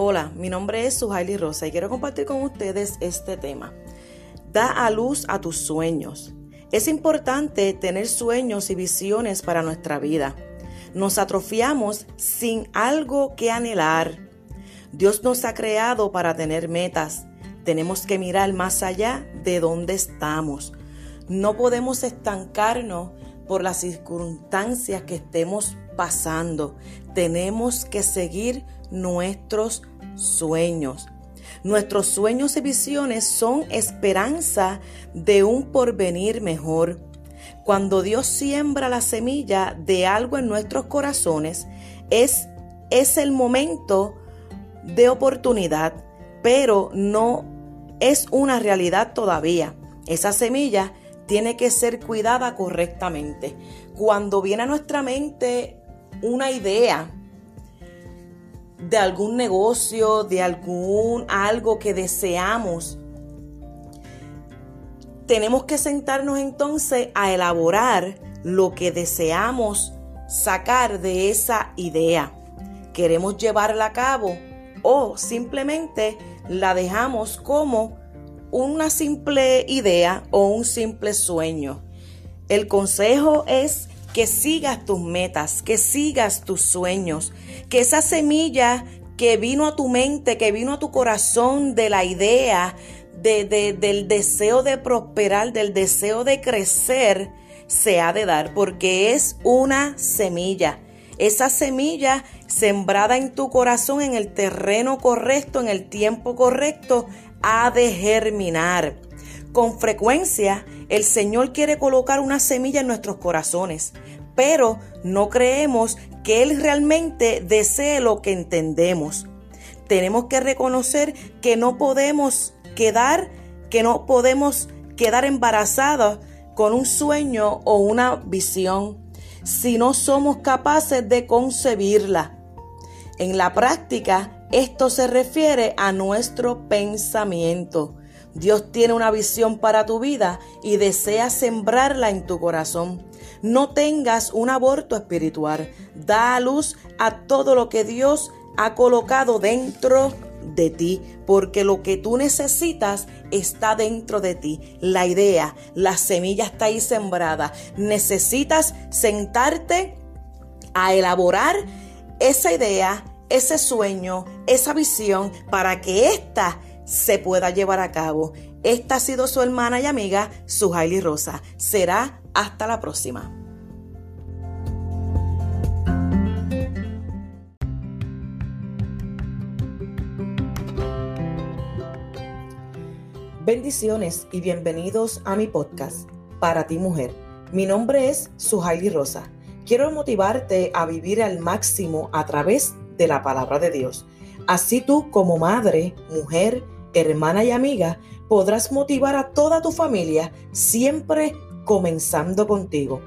Hola, mi nombre es Suhaili Rosa y quiero compartir con ustedes este tema. Da a luz a tus sueños. Es importante tener sueños y visiones para nuestra vida. Nos atrofiamos sin algo que anhelar. Dios nos ha creado para tener metas. Tenemos que mirar más allá de donde estamos. No podemos estancarnos por las circunstancias que estemos pasando. Tenemos que seguir nuestros sueños. Nuestros sueños y visiones son esperanza de un porvenir mejor. Cuando Dios siembra la semilla de algo en nuestros corazones, es, es el momento de oportunidad, pero no es una realidad todavía. Esa semilla tiene que ser cuidada correctamente. Cuando viene a nuestra mente una idea de algún negocio, de algún algo que deseamos, tenemos que sentarnos entonces a elaborar lo que deseamos sacar de esa idea. ¿Queremos llevarla a cabo o simplemente la dejamos como una simple idea o un simple sueño? El consejo es que sigas tus metas, que sigas tus sueños, que esa semilla que vino a tu mente, que vino a tu corazón de la idea, de, del deseo de prosperar, del deseo de crecer, se ha de dar, porque es una semilla. Esa semilla sembrada en tu corazón, en el terreno correcto, en el tiempo correcto, ha de germinar. Con frecuencia, el Señor quiere colocar una semilla en nuestros corazones, pero no creemos que Él realmente desee lo que entendemos. Tenemos que reconocer que no podemos quedar, que no podemos quedar embarazados con un sueño o una visión si no somos capaces de concebirla. En la práctica, esto se refiere a nuestro pensamiento. Dios tiene una visión para tu vida y desea sembrarla en tu corazón. No tengas un aborto espiritual. Da a luz a todo lo que Dios ha colocado dentro de ti, porque lo que tú necesitas está dentro de ti. La idea, la semilla está ahí sembrada. Necesitas sentarte a elaborar esa idea, ese sueño, esa visión para que ésta se pueda llevar a cabo. Esta ha sido su hermana y amiga, Suhaili Rosa. Será hasta la próxima. Bendiciones y bienvenidos a mi podcast, Para ti mujer. Mi nombre es Suhaili Rosa. Quiero motivarte a vivir al máximo a través de la palabra de Dios. Así tú como madre, mujer, hermana y amiga, podrás motivar a toda tu familia siempre comenzando contigo.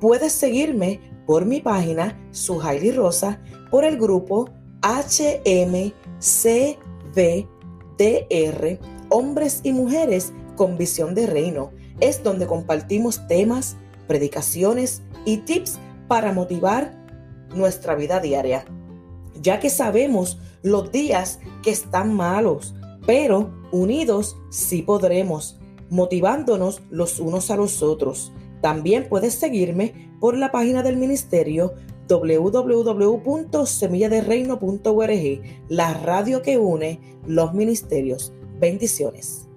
Puedes seguirme por mi página Suhaili Rosa, por el grupo HMCVDR, Hombres y Mujeres con Visión de Reino. Es donde compartimos temas, predicaciones y tips para motivar nuestra vida diaria. Ya que sabemos los días que están malos, pero unidos sí podremos, motivándonos los unos a los otros. También puedes seguirme por la página del ministerio www.semilladereino.org, la radio que une los ministerios. Bendiciones.